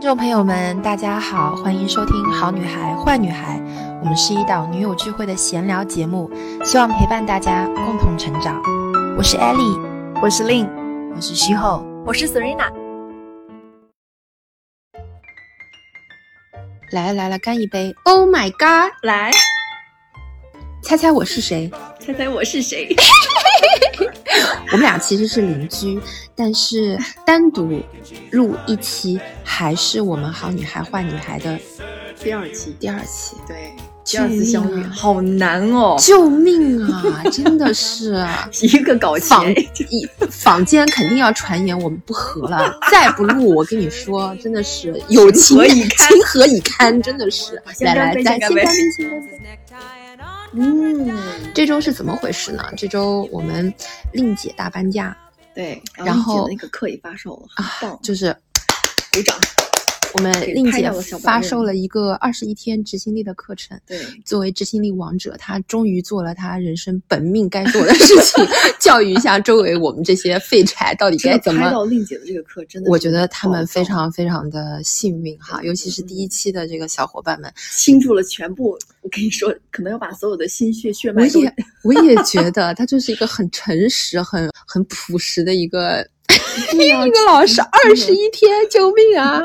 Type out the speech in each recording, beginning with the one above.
听众朋友们，大家好，欢迎收听《好女孩坏女孩》，我们是一档女友聚会的闲聊节目，希望陪伴大家共同成长。我是 Ellie，我是 Lin，我是徐后，我是 Serena。来来来了，干一杯！Oh my god！来，猜猜我是谁？猜猜我是谁？我们俩其实是邻居，但是单独录一期还是我们好女孩坏女孩的第二期。第二期，对，第二次相遇，好难哦！救命啊！真的是 一个搞坊一坊间肯定要传言我们不和了，再不录，我跟你说，真的是友情情何以堪？真的是，来来，再 先干杯，先干杯。嗯，这周是怎么回事呢？这周我们令姐大搬家，对，然后那个课也发售了，就是鼓掌。我们令姐发售了一个二十一天执行力的课程。对，作为执行力王者，她终于做了她人生本命该做的事情，教育一下周围我们这些废柴到底该怎么。拍到令姐的这个课，真的，我觉得他们非常非常的幸运哈，尤其是第一期的这个小伙伴们，倾注了全部。我跟你说，可能要把所有的心血血脉。我也我也觉得他就是一个很诚实、很很朴实的一个。一个老师二十一天，救命啊！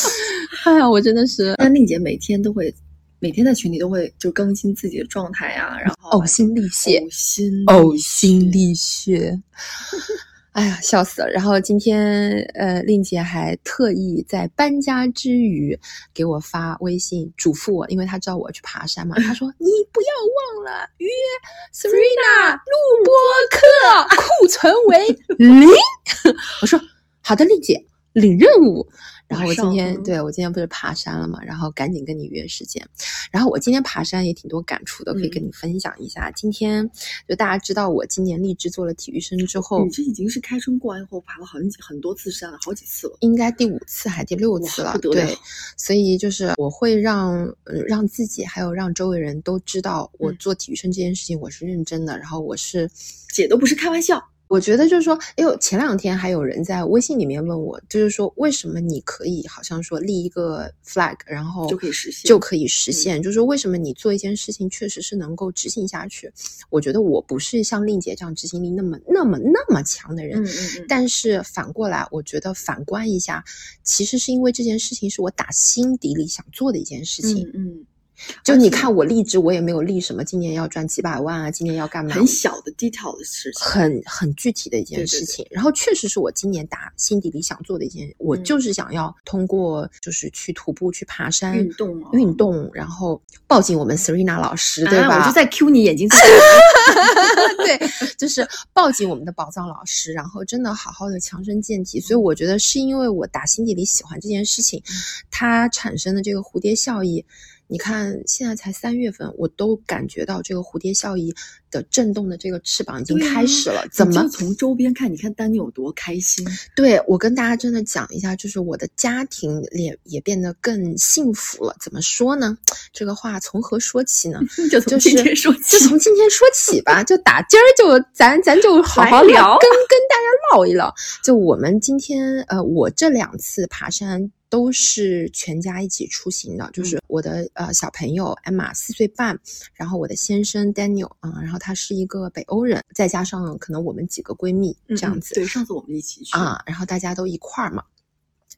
哎呀，我真的是。但令姐每天都会，每天在群里都会就更新自己的状态啊，然后呕心沥血，呕心呕心沥血。哎呀，笑死了！然后今天，呃，令姐还特意在搬家之余给我发微信嘱咐我，因为她知道我要去爬山嘛。她说：“你不要忘了约 Serena 录播课，库存为零。”我说：“好的，令姐，领任务。”然后我今天对我今天不是爬山了嘛，然后赶紧跟你约时间。然后我今天爬山也挺多感触的，可以跟你分享一下。今天就大家知道我今年立志做了体育生之后，你这已经是开春过完以后爬了很很多次山了，好几次了，应该第五次还第六次了。对，所以就是我会让让自己还有让周围人都知道，我做体育生这件事情我是认真的，然后我是姐都不是开玩笑。我觉得就是说，哎呦，前两天还有人在微信里面问我，就是说为什么你可以好像说立一个 flag，然后就可以实现，就可以实现，就是说为什么你做一件事情确实是能够执行下去？我觉得我不是像令姐这样执行力那么那么那么强的人，嗯嗯嗯。但是反过来，我觉得反观一下，其实是因为这件事情是我打心底里想做的一件事情，嗯。就你看我励志，我也没有立什么今年要赚几百万啊，今年要干嘛？很小的 detail 的事情，很很具体的一件事情。然后确实是我今年打心底里想做的一件，我就是想要通过就是去徒步、去爬山、运动、运动，然后抱紧我们 Serena 老师，对吧？我就在 Q 你眼睛在。对，就是抱紧我们的宝藏老师，然后真的好好的强身健体。所以我觉得是因为我打心底里喜欢这件事情，它产生的这个蝴蝶效应。你看，现在才三月份，我都感觉到这个蝴蝶效应的震动的这个翅膀已经开始了。怎么从周边看？你看丹尼有多开心？对我跟大家真的讲一下，就是我的家庭也也变得更幸福了。怎么说呢？这个话从何说起呢？就从今天说起，就从今天说起吧。就打今儿就咱咱就好好聊，跟跟大家唠一唠。就我们今天呃，我这两次爬山。都是全家一起出行的，就是我的呃小朋友艾玛四岁半，然后我的先生 Daniel 啊，然后他是一个北欧人，再加上可能我们几个闺蜜这样子。对，上次我们一起去啊，然后大家都一块儿嘛。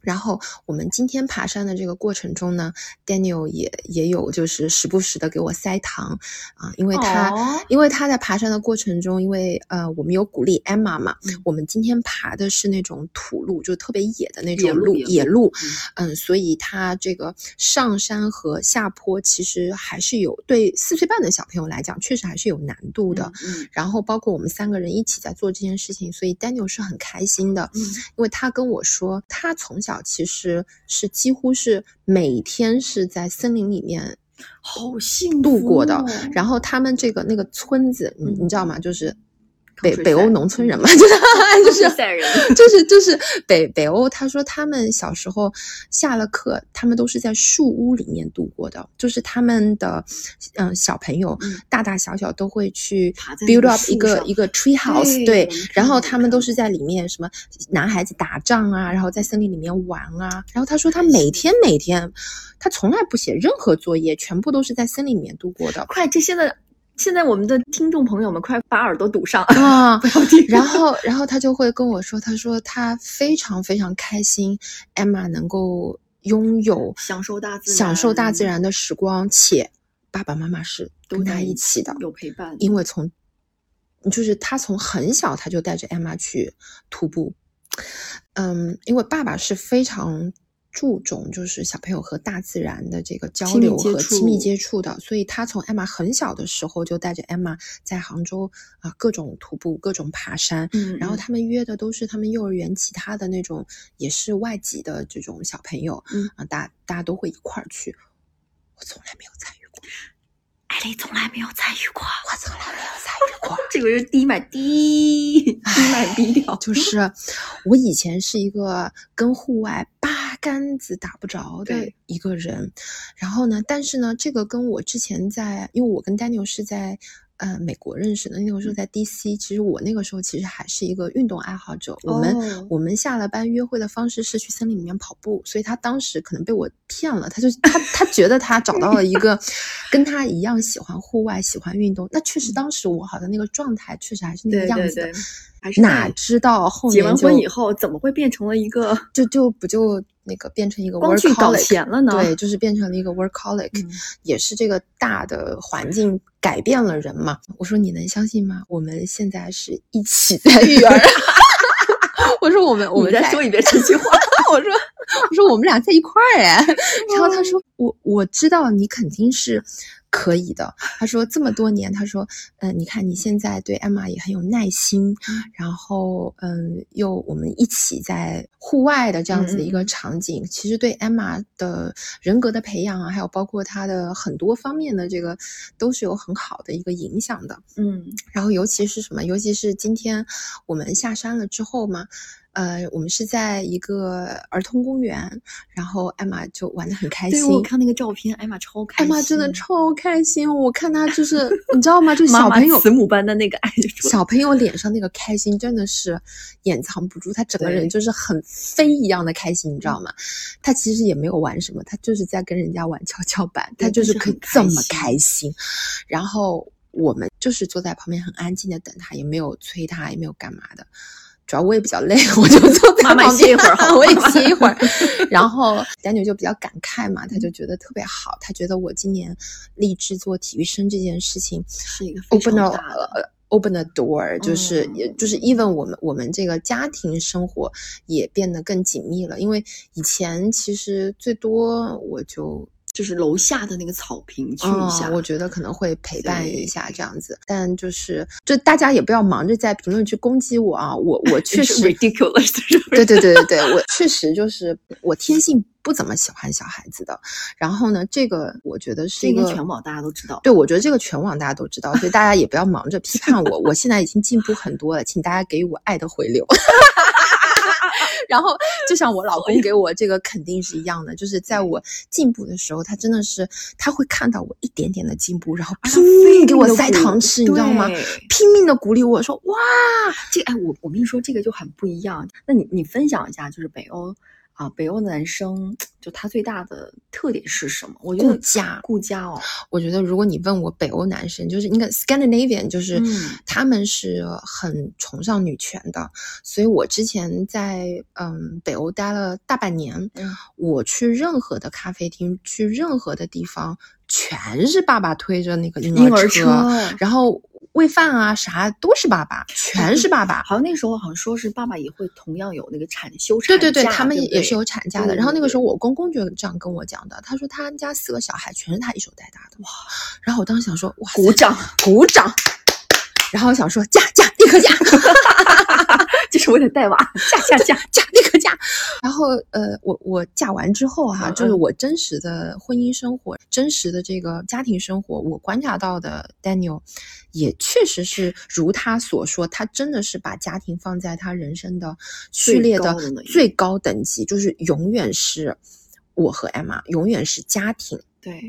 然后我们今天爬山的这个过程中呢，Daniel 也也有就是时不时的给我塞糖啊，因为他因为他在爬山的过程中，因为呃我们有鼓励 Emma 嘛，我们今天爬的是那种土路，就特别野的那种路野路，嗯，所以他这个上山和下坡其实还是有对四岁半的小朋友来讲，确实还是有难度的。嗯，然后包括我们三个人一起在做这件事情，所以 Daniel 是很开心的，嗯，因为他跟我说他从小。其实是几乎是每天是在森林里面，好幸度过的。然后他们这个那个村子，你你知道吗？就是北北欧农村人嘛，就是就是 就是就是北北欧，他说他们小时候下了课，他们都是在树屋里面度过的，就是他们的嗯小朋友、嗯大大小小都会去 build up 一个一个 tree house，对然后他们都是在里面什么男孩子打仗啊，然后在森林里面玩啊，然后他说他每天每天他从来不写任何作业，全部都是在森林里面度过的快，这现在现在我们的听众朋友们快把耳朵堵上，啊。不要听。然后，然后他就会跟我说，他说他非常非常开心，Emma 能够拥有享受大自然，享受大自然的时光，且爸爸妈妈是跟他一一起的，有陪伴，因为从就是他从很小他就带着 Emma 去徒步，嗯，因为爸爸是非常注重就是小朋友和大自然的这个交流和亲密接触的，所以他从 Emma 很小的时候就带着 Emma 在杭州啊、各种徒步、各种爬山，嗯，嗯然后他们约的都是他们幼儿园其他的那种也是外籍的这种小朋友，嗯。啊，大大家都会一块儿去，我从来没有参与过，艾丽从来没有参与过，我从来没有参与过。这个是低买低低买低调，就是我以前是一个跟户外八竿子打不着的一个人，然后呢，但是呢，这个跟我之前在，因为我跟 Daniel 是在呃美国认识的，那个时候在 DC，其实我那个时候其实还是一个运动爱好者，我们、哦。我们下了班约会的方式是去森林里面跑步，所以他当时可能被我骗了，他就他他觉得他找到了一个 跟他一样喜欢户外、喜欢运动，那确实当时我好像那个状态确实还是那个样子的。对，还。是哪知道后面结完婚以后，怎么会变成了一个 就就不就那个变成一个光去搞 workaholic 钱了呢？对，就是变成了一个 workaholic，、嗯。也是这个大的环境改变了人嘛。我说你能相信吗？我们现在是一起在育儿。我说我们我们再说一遍这句话，我说我说我们俩在一块儿哎，然后他说我我知道你肯定是可以的。他说这么多年，他说嗯、你看你现在对艾玛也很有耐心，然后嗯，又我们一起在户外的这样子的一个场景，其实对艾玛的人格的培养啊，还有包括他的很多方面的这个都是有很好的一个影响的。嗯，然后尤其是什么？尤其是今天我们下山了之后嘛，呃，我们是在一个儿童公园，然后艾玛就玩的很开心对。我看那个照片，艾玛超开心，艾玛真的超开心，我看她就是你知道吗？就妈妈小朋友慈母般的那个爱小朋友脸上那个开心真的是掩藏不住，他整个人就是很飞一样的开心，你知道吗？他其实也没有玩什么，他就是在跟人家玩跷跷板，他就是可以这么开心。然后我们就是坐在旁边很安静的等他，也没有催他，也没有干嘛的。主要我也比较累，我就坐在妈妈旁边歇一会儿 好我也歇一会儿。然后丹牛就比较感慨嘛，他就觉得特别好，他觉得我今年立志做体育生这件事情是一个非 open 常大的，呃 open the door，就是嗯也就是 even 我们我们这个家庭生活也变得更紧密了，因为以前其实最多我就就是楼下的那个草坪去一下，嗯，我觉得可能会陪伴一下这样子，但就是就大家也不要忙着在评论区攻击我啊，我我确 实 ridiculous？对对对对对，我确实就是我天性不怎么喜欢小孩子的。然后呢，这个我觉得是这一个全网大家都知道。对，我觉得这个全网大家都知道，所以大家也不要忙着批判我。我现在已经进步很多了，请大家给予我爱的回流。然后，就像我老公给我这个肯定是一样的，就是在我进步的时候，他真的是他会看到我一点点的进步，然后拼命给我塞糖吃，你知道吗？拼命的鼓励我说：“哇，这个哎，我我跟你说，这个就很不一样。那你你分享一下，就是北欧啊，北欧的男生就他最大的特点是什么？我觉得顾家顾家哦，我觉得如果你问我北欧男生，就是应该 Scandinavian，就是嗯。他们是很崇尚女权的，所以我之前在嗯北欧待了大半年，嗯。我去任何的咖啡厅，去任何的地方，全是爸爸推着那个婴儿婴儿车，然后喂饭啊啥都是爸爸，全是爸爸。好像那时候好像说是爸爸也会同样有那个产休产假对对对，他们也是有产假的。对然后那个时候我公公就这样跟我讲的，他说他们家四个小孩全是他一手带大的。哇！然后我当时想说，哇，鼓掌，鼓掌。然后我想说嫁嫁立刻嫁，就是为了带娃，嫁嫁嫁嫁那个嫁。然后呃，我我嫁完之后哈、嗯就是我真实的婚姻生活、真实的这个家庭生活，我观察到的 Daniel 也确实是如他所说，他真的是把家庭放在他人生的序列的最高等级，就是永远是我和 Emma，永远是家庭。对，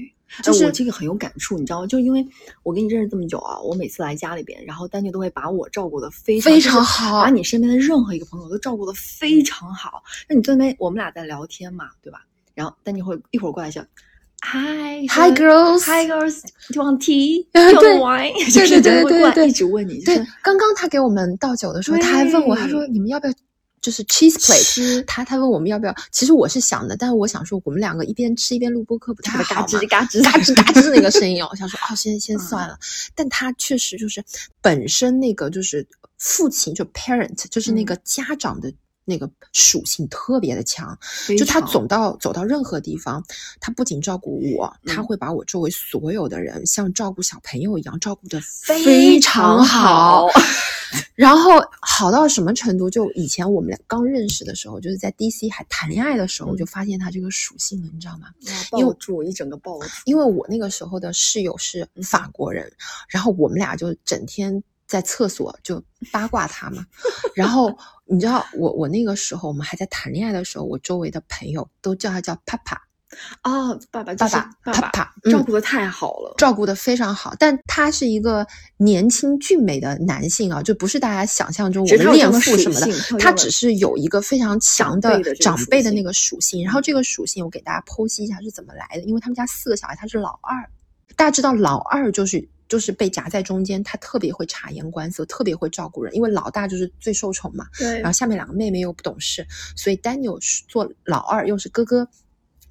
就我这个很有感触，你知道吗？就因为我跟你认识这么久啊，我每次来家里边，然后丹尼都会把我照顾的非常非常好把你身边的任何一个朋友都照顾的非常好。那你这边我们俩在聊天嘛，对吧？然后丹尼会一会儿过来 就，Hi Hi girls，Hi girls，do you want tea？啊 Do you 对 want wine？对就是对对对对一直问你，就对是，刚刚他给我们倒酒的时候，他还问我，他说对你们要不要就是 cheese plate？吃他他问我们要不要，其实我是想的，但是我想说我们两个一边吃一边录播课不太好嘎，吱嘎吱嘎吱嘎吱那个声音，我 想说哦，先先嗯算了。但他确实就是本身那个就是父亲就 parent 就是那嗯个家长的那个属性特别的强，就他常走到走到任何地方，他不仅照顾我，他嗯会把我周围所有的人像照顾小朋友一样照顾的非常常好。然后好到什么程度？就以前我们俩刚认识的时候，就是在 DC 还谈恋爱的时候，我就发现他这个属性了，你知道吗？因为抱住一整个抱住，因为我那个时候的室友是法国人，然后我们俩就整天在厕所就八卦他嘛。然后你知道，我我那个时候我们还在谈恋爱的时候，我周围的朋友都叫他叫 Papa 啊，爸爸就是爸爸爸爸照顾的太好了，照顾的非常好，但他是一个年轻俊美的男性啊，就不是大家想象中我们恋父什么的他只是有一个非常强的长辈的那个属性。然后这个属性我给大家剖析一下是怎么来的，因为他们家四个小孩，他是老二，大家知道老二就是。就是被夹在中间，他特别会察言观色，特别会照顾人，因为老大就是最受宠嘛。对然后下面两个妹妹又不懂事，所以 Daniel 是做老二又是哥哥，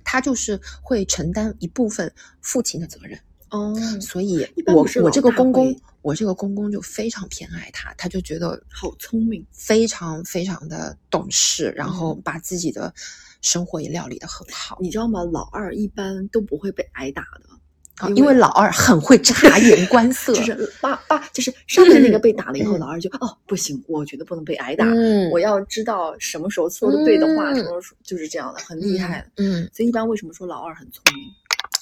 他就是会承担一部分父亲的责任。哦，所以我我这个公公，我这个公公就非常偏爱他，他就觉得好聪明，非常非常的懂事，然后嗯把自己的生活也料理的很好。你知道吗？老二一般都不会被挨打的，啊，因为老二很会察言观色，就是爸爸，就是上面那个被打了以后，嗯老二就哦不行，我觉得不能被挨打，嗯，我要知道什么时候说的对的话，嗯什么时候就是这样的，很厉害的。嗯。所以一般为什么说老二很聪明？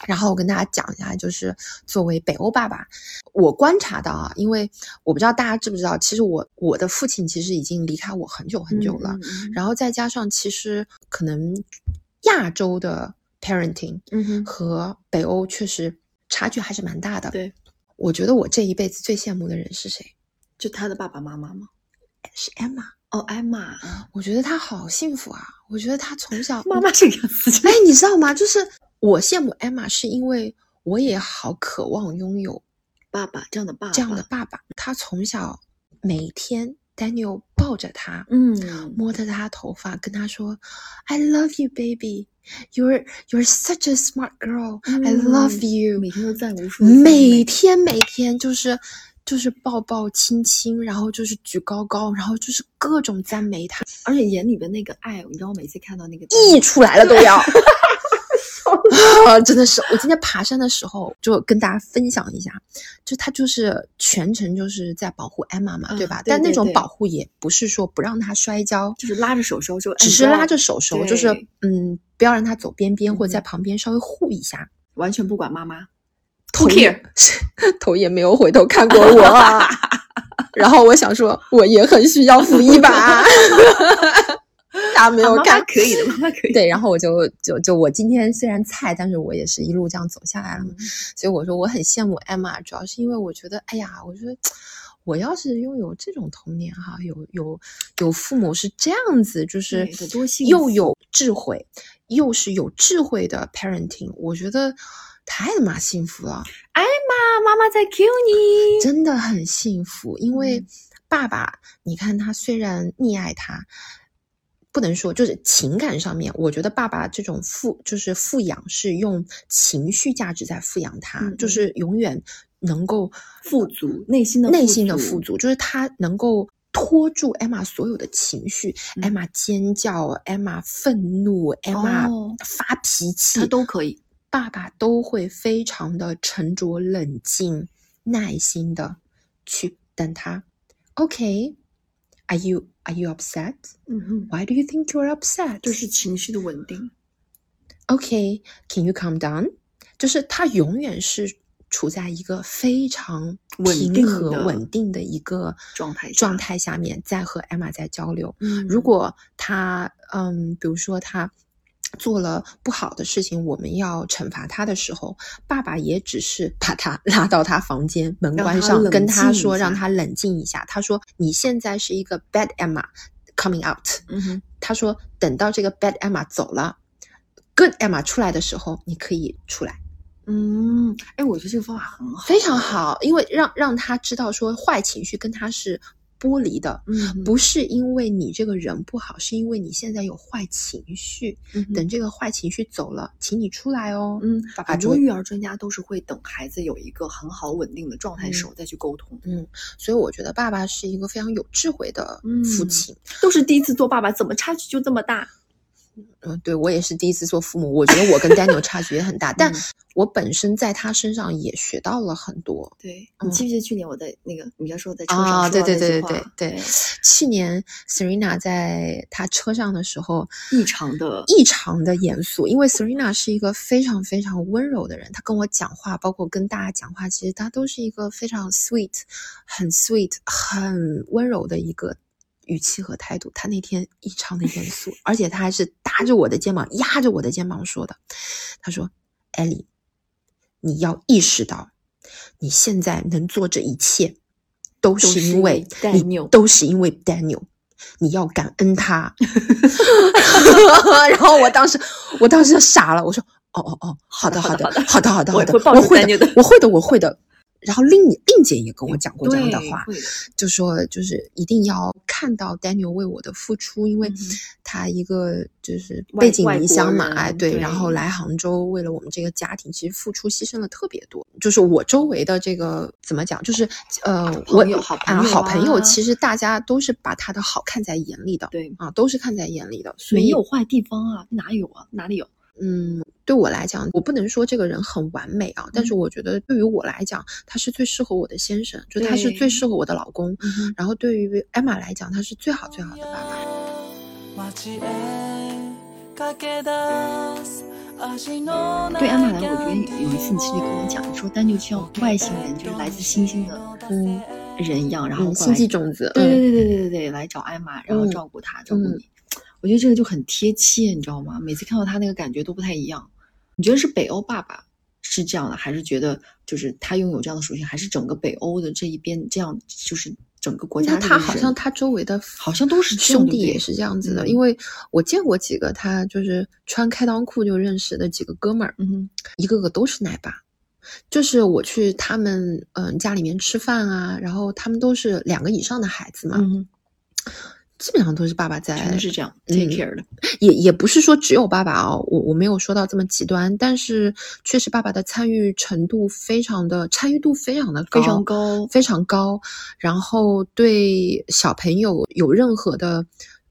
然后我跟大家讲一下，就是作为北欧爸爸，我观察到啊，因为我不知道大家知不知道，其实我我的父亲其实已经离开我很久很久了，然后再加上其实可能亚洲的 parenting 嗯哼，和北欧确实差距还是蛮大的。对，我觉得我这一辈子最羡慕的人是谁？就他的爸爸妈妈吗？是 Emma。哦，，Emma，，我觉得她好幸福啊！我觉得她从小 妈妈这个样子，哎，你知道吗？就是我羡慕 Emma，是因为我也好渴望拥有爸爸这样的爸爸，这样的爸爸。他从小每天 Daniel 抱着他，嗯，摸着他头发，跟他说：“I love you, baby. You're you're such a smart girl. I love 嗯 you.” 每天都赞无数每天每天就是就是抱抱亲亲，然后就是举高高，然后就是各种赞美他，而且眼里的那个爱，你知道，我每次看到那个溢出来了都要。啊，真的是！我今天爬山的时候就跟大家分享一下，就他就是全程就是在保护 Emma 嘛，嗯对吧？对但那种保护也不是说不让他摔跤，就是拉着手手就只是拉着手手，就是嗯，不要让他走边边，或者在嗯旁边稍微护一下。完全不管妈妈。头 Who 也 头也没有回头看过我啊。然后我想说，我也很需要扶一把。大家没有看妈可以的，妈妈可以。对，然后我就就就我今天虽然菜，但是我也是一路这样走下来了嘛。嗯所以我说我很羡慕 Emma，主要是因为我觉得，哎呀，我觉得我要是拥有这种童年哈，有有有父母是这样子，就是又有智慧，又是有智慧的 parenting，我觉得太他妈幸福了。艾玛，妈妈在 Q 你。真的很幸福，因为嗯爸爸，你看他虽然溺爱他，不能说就是情感上面，我觉得爸爸这种富就是富养是用情绪价值在富养他，就是永远能够富足内心的内心的富足，就是他能够。拖住 Emma 所有的情绪、嗯 e m m a 尖叫，Emma 愤怒，Emma 哦发脾气，他都可以。爸爸都会非常的沉着冷静、耐心的去等他。OK，I Are you Are you upset?，Why do you think you're upset? 就是情绪的稳定。OK, can you calm down? 就是他永远是处在一个非常平和、稳定的一个状态状态下面，在和 Emma 在交流。嗯如果他嗯，比如说他做了不好的事情，我们要惩罚他的时候，爸爸也只是把他 拉到他房间，门关上，跟他说，让他冷静一下。他说：“你现在是一个 bad Emma coming out。”嗯哼，他说：“等到这个 bad Emma 走了，good Emma 出来的时候，你可以出来。”嗯，哎，我觉得这个方法很好，非常。好，因为让让他知道说坏情绪跟他是剥离的，嗯，不是因为你这个人不好，是因为你现在有坏情绪。嗯等这个坏情绪走了，请你出来哦。嗯，爸爸很多育儿专家都是会等孩子有一个很好稳定的状态时候再去沟通，嗯，所以我觉得爸爸是一个非常有智慧的父嗯亲。都是第一次做爸爸，怎么差距就这么大？嗯，对我也是第一次做父母，我觉得我跟 Daniel 差距也很大，但嗯我本身在他身上也学到了很多。对嗯你记不记得去年我在那个你要说在车上啊，对对对对对对，去年 Serena 在他车上的时候，异常的异常的严肃，因为 Serena 是一个非常非常温柔的人，她跟我讲话，包括跟大家讲话，其实她都是一个非常 sweet、很 sweet、很温柔的一个语气和态度。他那天异常的严肃，而且他还是搭着我的肩膀，压着我的肩膀说的。他说：“艾莉，你要意识到，你现在能做这一切，都是是因为你 Daniel 都是因为 Daniel。”你要感恩他，然后我当时，我当时就傻了，我说，哦哦哦，好的好的好的好的好的，我会的我会的我会的。然后令令姐也跟我讲过这样的话，就说就是一定要看到 Daniel 为我的付出，因为他一个就是背井离乡嘛，人哎对，然后来杭州为了我们这个家庭，其实付出牺牲了特别多。就是我周围的这个怎么讲，就是呃，我朋友好朋啊友好朋友，啊其实大家都是把他的好看在眼里的，对，啊，都是看在眼里的，所以没有坏地方啊，哪有啊？哪里有？嗯，对我来讲，我不能说这个人很完美啊，但是嗯我觉得对于我来讲，他是最适合我的先生，就他是对最适合我的老公。嗯哼然后对于 Emma 来讲，他是最好最好的爸爸。街へ駆け出す足の对安玛来，我觉得有一次你其实跟我讲，你说丹就像外星人，就是来自星星的嗯人一样，然后嗯，过来星际种子，对对嗯对对对对对，来找艾玛，然后嗯照顾她，照顾嗯你。 我觉得这个就很贴切，你知道吗？每次看到他那个感觉都不太一样。你觉得是北欧爸爸是这样的，还是觉得就是他拥有这样的属性，还是整个北欧的这一边这样，就是整个国家那？他好像他周围的好像都是兄弟也是这样子的，嗯因为我见过几个他就是穿开裆裤就认识的几个哥们儿，嗯哼，一个个都是奶爸。就是我去他们嗯家里面吃饭啊，然后他们都是两个以上的孩子嘛，嗯哼，基本上都是爸爸在，是这样嗯 take care 的。也也不是说只有爸爸哦，我我没有说到这么极端，但是确实爸爸的参与程度非常的参与度非常的高，非常高非常高。然后对小朋友有任何的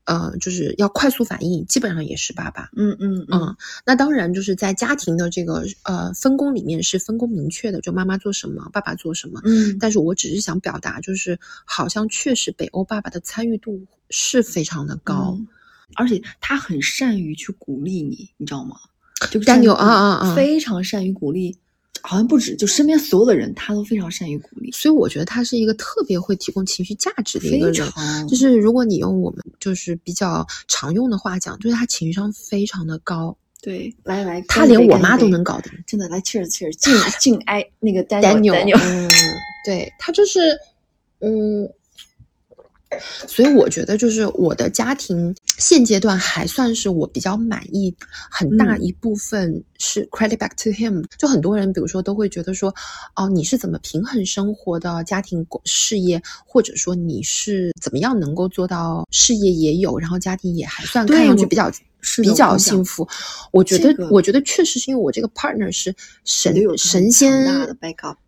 呃，就是要快速反应，基本上也是爸爸。嗯嗯嗯，那当然就是在家庭的这个呃分工里面是分工明确的，就妈妈做什么，爸爸做什么。嗯，但是我只是想表达，就是好像确实北欧爸爸的参与度是非常的高。嗯而且他很善于去鼓励你，你知道吗？就 Daniel，啊啊啊非常善于鼓励，好像不止，就身边所有的人，他都非常善于鼓励，所以我觉得他是一个特别会提供情绪价值的一个人。就是如果你用我们就是比较常用的话讲，就是他情商非常的高，对。来来，他连我妈都能搞定。真的来 cheers cheers，敬敬哀那个 Daniel，Daniel，嗯，对他就是，嗯，所以我觉得就是我的家庭现阶段还算是我比较满意，很大嗯。一部分是 credit back to him。就很多人比如说都会觉得说，哦，你是怎么平衡生活的家庭事业，或者说你是怎么样能够做到事业也有，然后家庭也还算看上去比较。是比较幸福，我觉得，这个我觉得确实是因为我这个 partner 是神神仙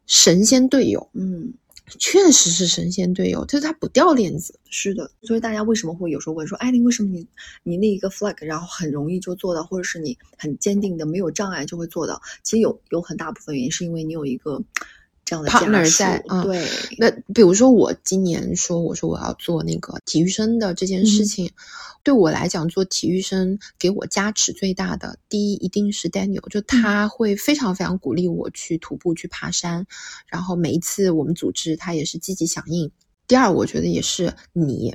神仙队友，嗯，确实是神仙队友，就是他不掉链子。是的，所以大家为什么会有时候问说，艾琳，为什么你你那一个 flag，然后很容易就做到，或者是你很坚定的没有障碍就会做到？其实有有很大部分原因是因为你有一个这样的家 partner 在啊对，那比如说我今年说我说我要做那个体育生的这件事嗯。情，对我来讲做体育生给我加持最大的，第一一定是 Daniel，就他会非常非常鼓励我去徒步去爬山，然后每一次我们组织他也是积极响应。第二，我觉得也是你，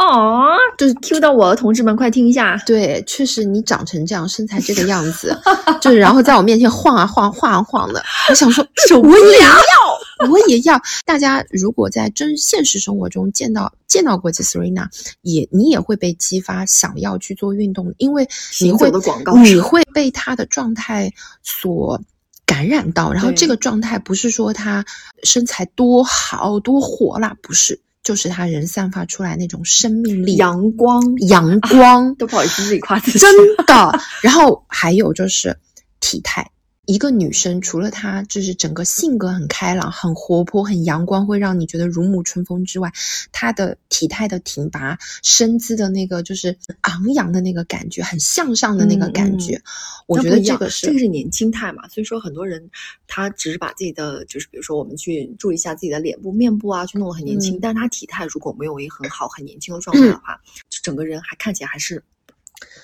哦，就是 Q 到我了，同志们快听一下。对，确实你长成这样，身材这个样子，就是然后在我面前晃啊晃，晃啊晃的，我想说，受不我也要，我也要。大家如果在真现实生活中见到见到过 Serena，也你也会被激发想要去做运动，因为你会的广告你会被他的状态所。感染到，然后这个状态不是说他身材多好多火辣，不是，就是他人散发出来那种生命力、阳光。阳光，都不好意思自己夸自己，真的。然后还有就是体态，一个女生除了她就是整个性格很开朗、很活泼、很阳光，会让你觉得如沐春风之外，她的体态的挺拔、身姿的那个就是昂扬的那个感觉，很向上的那个感觉，我觉得这个是这个是年轻态嘛，所以说很多人他只是把自己的就是比如说我们去注意一下自己的脸部、面部啊，去弄得很年轻，嗯。但是他体态如果没有一个很好、很年轻的状态的话，就 整个人还看起来还是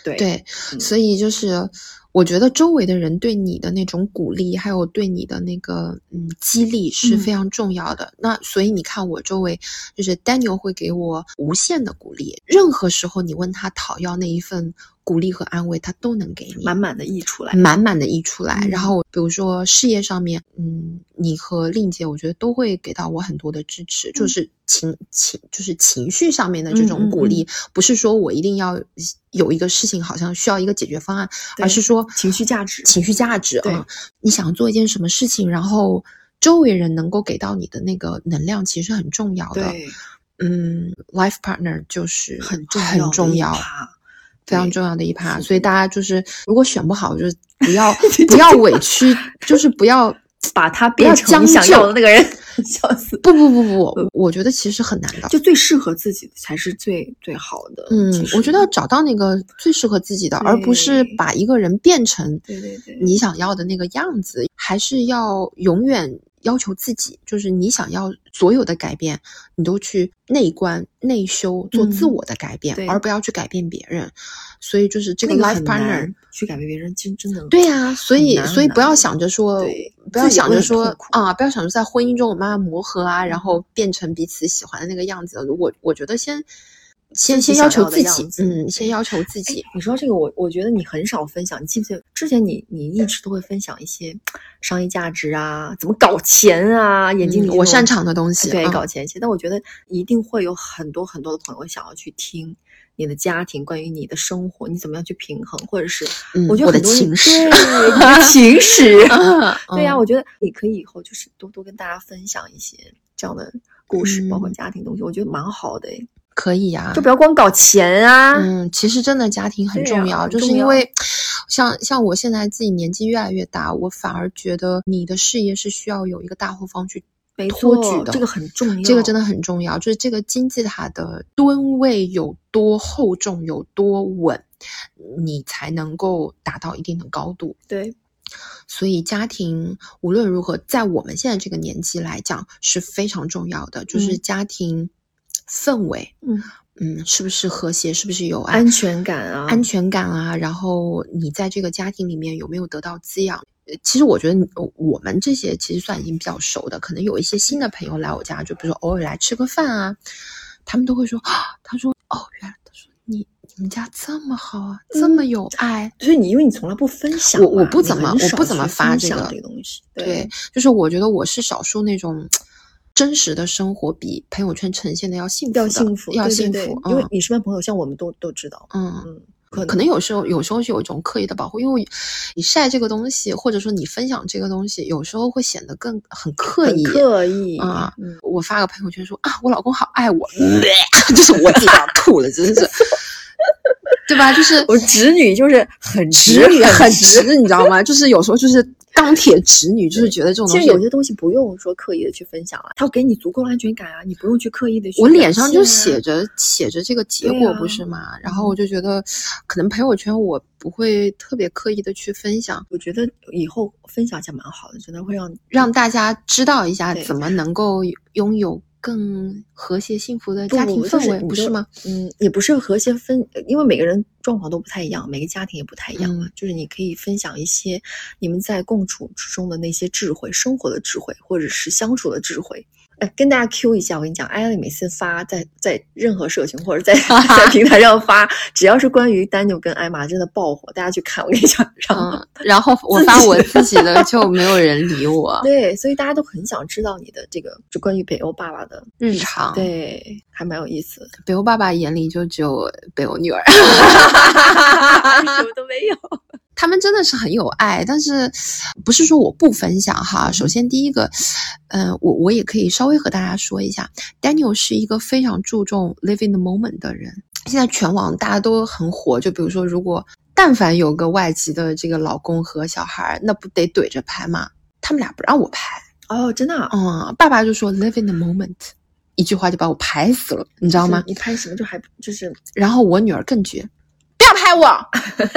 对对，嗯。所以就是我觉得周围的人对你的那种鼓励，还有对你的那个嗯激励是嗯非常重要的。那所以你看，我周围就是 Daniel 会给我无限的鼓励，任何时候你问他讨要那一份鼓励和安慰，他都能给你。满满的溢出来。满满的溢出来，嗯然后比如说事业上面，嗯，你和令姐，我觉得都会给到我很多的支持，就嗯是情情就是情绪上面的这嗯种嗯鼓励，不是说我一定要有一个事情好像需要一个解决方案，而是说情绪价值情绪价值对啊，你想做一件什么事情，然后周围人能够给到你的那个能量，其实很重要的。对嗯，life partner 就是很重要很重要。趴非常重要的一趴，是所以大家就是如果选不好，就是不要 不要委屈，就是不要把他变成你想要的那个人，笑死。不不不不，我觉得其实很难的。就最适合自己的才是最最好的。嗯我觉得要找到那个最适合自己的，而不是把一个人变成对对对你想要的那个样子，还是要永远要求自己，就是你想要所有的改变，你都去内观、内修，做自嗯我的改变，对而不要去改变别人。所以就是这个 life partner，难去改变别人，真真的对呀、所以所以不要想着说，不要想着说啊，不要想着在婚姻中我们要磨合啊，然嗯后变成彼此喜欢的那个样子。我我觉得先先先要求自己，嗯，先要求自己。你说这个我，我觉得你很少分享。你记不记得之前你你一直都会分享一些商业价值啊，怎么搞钱啊，眼睛里、嗯我擅长的东西，对嗯搞钱一些。但我觉得一定会有很多很多的朋友想要去听你的家庭，关于你的生活，你怎么样去平衡，或者是嗯我觉得我的很多人 情史对情史。对呀、嗯我觉得你可以以后就是多多跟大家分享一些这样的故事，包括嗯家庭东西，我觉得蛮好的诶。可以呀、就不要光搞钱啊。嗯，其实真的家庭很重要，就是因为 像像我现在自己年纪越来越大，我反而觉得你的事业是需要有一个大后方去没托举的，这个很重要，这个真的很重要，就是这个金字塔的吨位有多厚重、有多稳，你才能够达到一定的高度。对，所以家庭无论如何，在我们现在这个年纪来讲是非常重要的，就是嗯。家庭氛围，嗯，嗯，是不是和谐，是不是有爱，安全感啊，安全感啊，然后你在这个家庭里面有没有得到滋养？呃其实我觉得你呃我们这些其实算已经比较熟的，可能有一些新的朋友来我家，就比如说偶尔来吃个饭啊，他们都会说，啊他说哦，原来他说你你们家这么好啊，这么有爱，所以你因为你从来不分享，我我不怎么我不怎么发这个这个东西，对，就是我觉得我是少数那种真实的生活比朋友圈呈现的要幸福，要幸福，要对对对幸福，嗯因为你身边朋友像我们都都知道，嗯。嗯，可可能有时候，有时候是有一种刻意的保护，因为你晒这个东西，或者说你分享这个东西，有时候会显得更很刻意。刻意啊嗯，我发个朋友圈说啊，我老公好爱我，就是我自己都要吐了，真是，对吧？就是我侄女就是很直女很直，直，你知道吗？就是有时候就是钢铁直女，就是觉得这种东西其实有些东西不用说刻意的去分享了，它给你足够的安全感啊，你不用去刻意的去、我脸上就啊写着写着这个结果，不是吗？然后我就觉得，可能朋友圈我不会特别刻意的去分享，我觉得以后分享一下蛮好的，真的会让让大家知道一下怎么能够拥有更和谐幸福的家庭氛围，不就是吗？？嗯，也不是和谐分，因为每个人状况都不太一样，每个家庭也不太一样嘛。嗯就是你可以分享一些你们在共处之中的那些智慧，生活的智慧，或者是相处的智慧。哎，跟大家 Q 一下，我跟你讲，艾丽每次发在在任何社群或者在 在平台上发，只要是关于丹尼跟艾玛，真的爆火，大家去看。我跟你讲，然后、嗯，然后我发我自己的就没有人理我，对，所以大家都很想知道你的这个就关于北欧爸爸的，日常。对，还蛮有意思的。北欧爸爸眼里就只有北欧女儿，什么都没有。他们真的是很有爱，但是不是说我不分享哈？首先第一个，嗯、我我也可以稍微和大家说一下，Daniel 是一个非常注重 live in the moment 的人。现在全网大家都很火，就比如说，如果但凡有个外籍的这个老公和小孩，那不得怼着拍吗？他们俩不让我拍，哦，真的、啊。嗯，爸爸就说 live in the moment，一句话就把我拍死了，你知道吗就是？你拍什么就还就是然后我女儿更绝，不要拍我，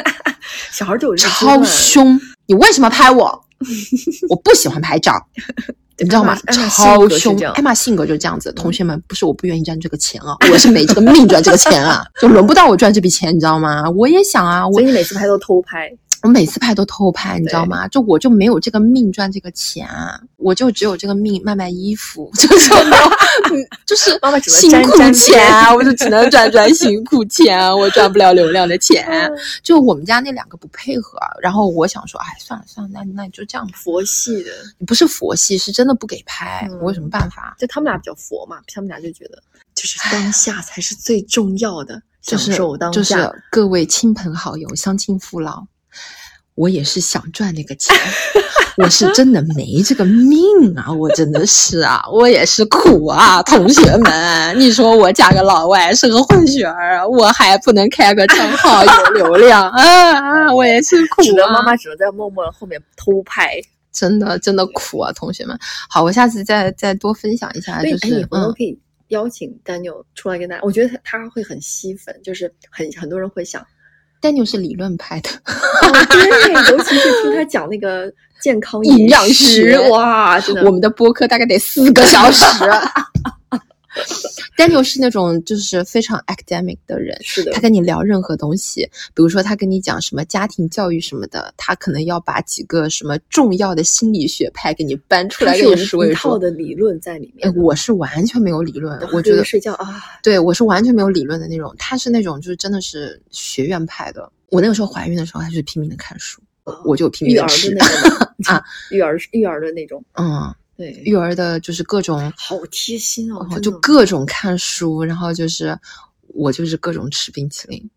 小孩就有这超凶！你为什么拍我？我不喜欢拍照，你知道吗？超凶！艾玛性格就是这样子。同学们，不是我不愿意赚这个钱啊，我是没这个命赚这个钱啊，就轮不到我赚这笔钱，你知道吗？我也想啊，我所以你每次拍都偷拍，我每次拍都偷拍，你知道吗？就我就没有这个命赚这个钱啊，我就只有这个命卖卖衣服，就是没有，嗯就是辛苦钱啊，我就只能赚赚辛苦钱啊，我赚不了流量的钱。嗯就我们家那两个不配合，然后我想说，哎，算了算了，那那就这样。佛系的，不是佛系，是真的不给拍，嗯我有什么办法？就他们俩比较佛嘛，他们俩就觉得就是当下才是最重要的，就是就是下。各位亲朋好友、乡亲父老，我也是想赚那个钱，我是真的没这个命啊！我真的是啊，我也是苦啊，同学们，你说我嫁个老外是个混血儿，我还不能开个账号有流量啊啊！我也是苦啊！只能妈妈只能在默默后面偷拍。真的真的苦啊，同学们。好，我下次再再多分享一下，就是你回头嗯，可以邀请 Daniel 出来跟大家，我觉得他他会很吸粉，就是很很多人会想，Daniel 是理论派的，哦，对，尤其是听他讲那个健康营养师，哇，真的，我们的播客大概得四个小时。Daniel 是那种就是非常 academic 的人，是的他，跟你聊任何东西，比如说他跟你讲什么家庭教育什么的，他可能要把几个什么重要的心理学派给你搬出来跟他是一你说一。套的理论在里哎面，的。我是完全没有理论，我觉得睡觉啊，对我是完全没有理论的那种，他是那种就是真的是学院派的。我那个时候怀孕的时候，他就是拼命的看书，我就拼命育儿的吃的。那 种 啊，育儿育儿的那种，嗯，对，育儿的就是各种好贴心哦，就各种看书，然后就是我就是各种吃冰淇淋，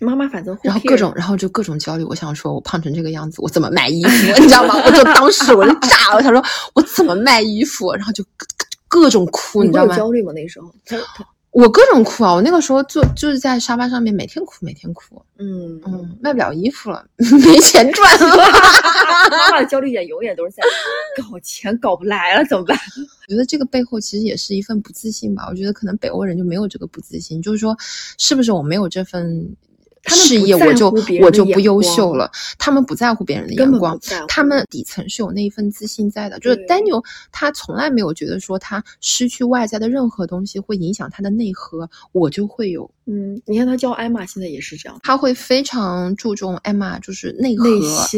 妈妈反正然后各种然后就各种焦虑。我想说，我胖成这个样子，我怎么卖衣 服？你知道吗？我就当时我就炸了，我想说我怎么卖衣服？然后就各各种哭，你知道吗？焦虑吗？那时候，他他我各种哭啊！我那个时候就就是在沙发上面每天哭，每天哭，嗯嗯，卖不了衣服了，没钱赚了。妈妈的焦虑点永远都是在搞钱搞不来了怎么办？我 觉得这个背后其实也是一份不自信吧。我觉得可能北欧人就没有这个不自信，就是说，是不是我没有这份他们事业，我就我就不优秀了？他们不在乎别人的眼光他们底层是有那一份自信在的。就是对 Daniel，他从来没有觉得说他失去外在的任何东西会影响他的内核，我就会有。嗯，你看他教艾玛现在也是这样，他会非常注重 Emma，就是内核、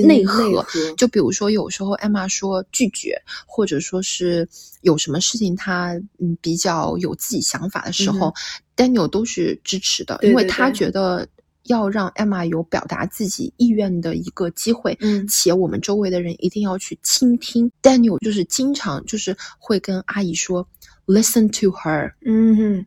内核核就比如说，有时候 Emma 说拒绝，或者说是有什么事情他嗯比较有自己想法的时候、d a n i e l 都是支持的，对因为他觉得要让 Emma 有表达自己意愿的一个机会。嗯且我们周围的人一定要去倾听。Daniel 就是经常就是会跟阿姨说，listen to her，嗯哼，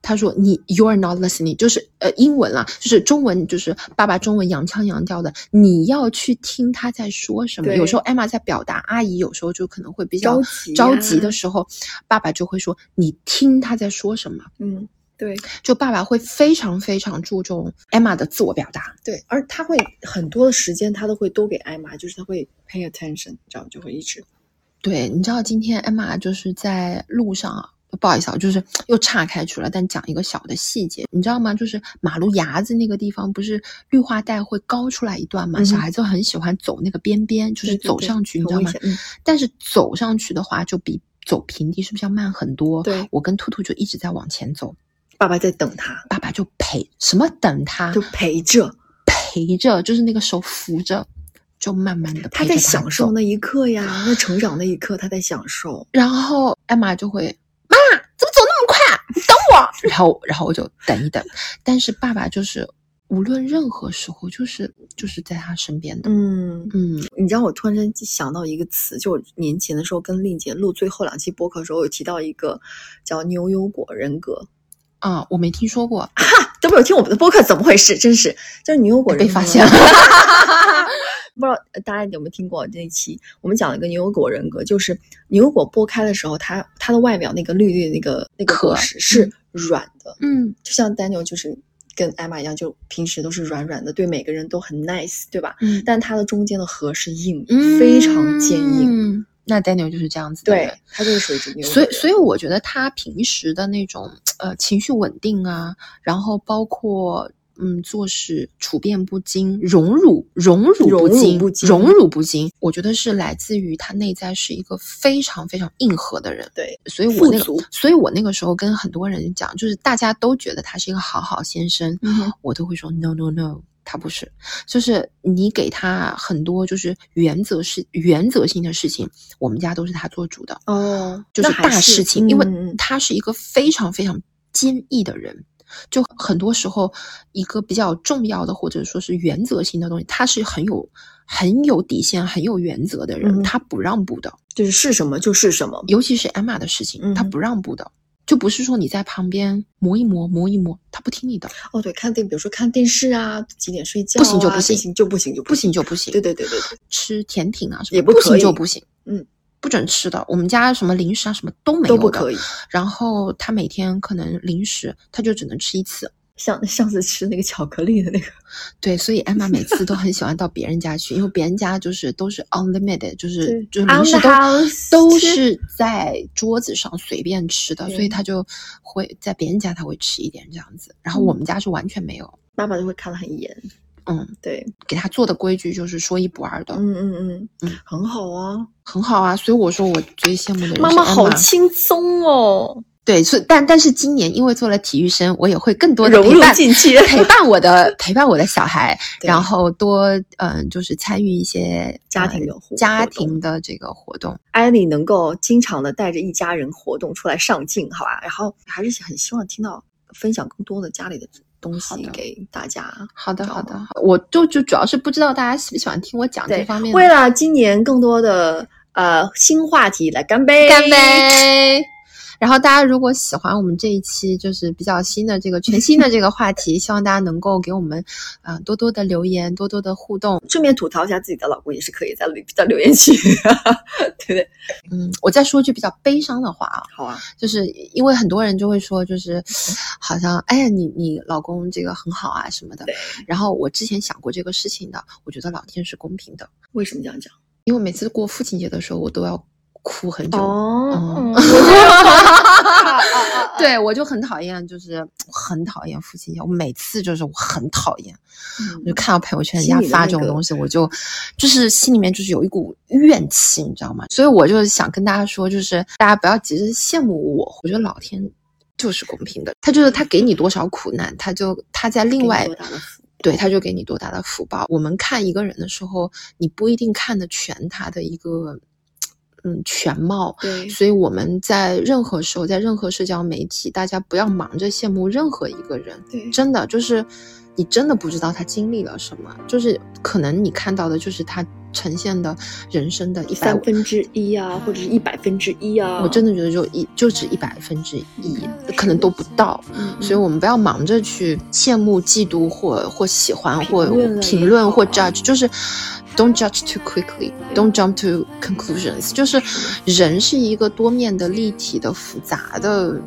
他说你 you are not listening，就是呃英文啦，就是中文就是爸爸中文洋腔洋调的，你要去听他在说什么。有时候 Emma 在表达，阿姨有时候就可能会比较着急的时候，爸爸就会说你听他在说什么。嗯，对就爸爸会非常非常注重 Emma 的自我表达。对，而他会很多的时间，他都会都给艾玛，就是他会 pay attention，你知道，就会一直对，你知道今天 Emma 就是在路上啊，不好意思啊，就是又岔开去了，但讲一个小的细节，你知道吗？就是马路牙子那个地方，不是绿化带会高出来一段嘛？嗯小孩子很喜欢走那个边边，就是对对对走上去，你知道吗但是走上去的话，就比走平地是不是要慢很多？对我跟兔兔就一直在往前走，爸爸在等他，爸爸就陪什么等他，就陪着陪着，就是那个手扶着，就慢慢的他在享受那一刻呀，那成长那一刻他在享受。然后艾玛就会妈怎么走那么快啊？你等我。然后然后我就等一等，但是爸爸就是无论任何时候，就是就是在他身边的。嗯，嗯，你知道我突然间想到一个词，就我年前的时候跟令姐录最后两期播客的时候，有提到一个叫牛油果人格。啊，我没听说过，哈都没有听我们的播客，怎么回事？真是，就是牛油果人被发现了。不知道呃大家有没有听过那一期？我们讲了一个牛油果人格，就是牛油果剥开的时候，它它的外表那个绿绿的那个那个壳是软的，嗯就像 Daniel 就是跟艾玛一样，就平时都是软软的，对每个人都很 nice，对吧？嗯但它的中间的核是硬，嗯，非常坚硬。嗯，那 Daniel 就是这样子的人对，他就是属于这牛所以，所以我觉得他平时的那种呃情绪稳定啊，然后包括嗯做事处变不惊、荣辱荣辱不惊、荣辱不惊，我觉得是来自于他内在是一个非常非常硬核的人。对，所以我那个，所以我那个时候跟很多人讲，就是大家都觉得他是一个好好先生，嗯哼我都会说 no no no，他不是，就是你给他很多就是原则是原则性的事情，我们家都是他做主的。哦，就是大事情，因为他是一个非常非常坚毅的人。就很多时候，一个比较重要的或者说是原则性的东西，他是很有很有底线、很有原则的人，嗯他不让步的。就是是什么就是什么。尤其是 Emma 的事情，他不让步的，就不是说你在旁边磨一磨、磨一磨，他不听你的，哦，对，看电，比如说看电视啊，几点睡觉、啊，不行就不行行就不行就不行就不行。对对对对对，吃甜品啊什么也不不行就不行，嗯，不准吃的。我们家什么零食啊什么都没有的都不可以。然后他每天可能零食他就只能吃一次，像 上次吃那个巧克力的那个，对，所以艾玛每次都很喜欢到别人家去，因为别人家就是都是 unlimited，就是就是 On 零食都是在桌子上随便吃的，所以对。他就会在别人家他会吃一点这样子，然后我嗯们家是完全没有，爸爸就会看得很严。嗯，对，给他做的规矩就是说一不二的，嗯嗯嗯嗯。很好啊。很好啊，所以我说我最羡慕的人是妈妈好轻松哦，对，所以但但是今年因为做了体育生，我也会更多的融入陪伴进去。陪伴我的陪伴我的小孩，然后多嗯、就是参与一些家呃庭的活家庭的这个活动。艾莉能够经常的带着一家人活动出来上镜，好吧？然后还是很希望听到分享更多的家里的东西给大家。好的，好的吗，我就就主要是不知道大家喜不喜欢听我讲这方面。为了今年更多的呃新话题，来干杯！干！杯！然后大家如果喜欢我们这一期就是比较新的这个全新的这个话题，希望大家能够给我们呃多多的留言，多多的互动。顺便吐槽一下自己的老公，也是可以在留在留言区，对不对？嗯，我再说句比较悲伤的话啊，好啊，就是因为很多人就会说，就是好像哎呀，你你老公这个很好啊什么的对。然后我之前想过这个事情的，我觉得老天是公平的，为什么这样讲？因为每次过父亲节的时候，我都要哭很久。哦对，我就很讨厌，就是很讨厌父亲节。我每次就是我很讨厌，我就嗯看到朋友圈人家发这种东西，我就就是心里面就是有一股怨气，你知道吗？所以我就想跟大家说，就是大家不要急着羡慕我，我觉得老天就是公平的，他就是他给你多少苦难，他就他在另外对，他就给你多大的福报。我们看一个人的时候，你不一定看得全他的一个嗯全貌，对。所以我们在任何时候，在任何社交媒体，大家不要忙着羡慕任何一个人，对。真的就是你真的不知道他经历了什么，就是可能你看到的就是他呈现的人生的一百三分之一啊，或者是一百分之一啊，我真的觉得就一就只一百分之一，可能都不到。嗯，所以我们不要忙着去羡慕、嫉妒或或喜欢或评论或 judge，就是 don't judge too quickly，don't jump to conclusions。就是人是一个多面的、立体的、复杂的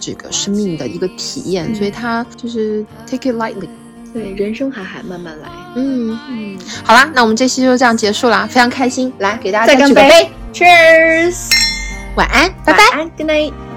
这个生命的一个体验，嗯所以他就是 take it lightly。对，人生海海，慢慢来。嗯，嗯，好啦，那我们这期就这样结束啦，非常开心，来给大家再干杯，，Cheers，晚安，拜拜。，Good night。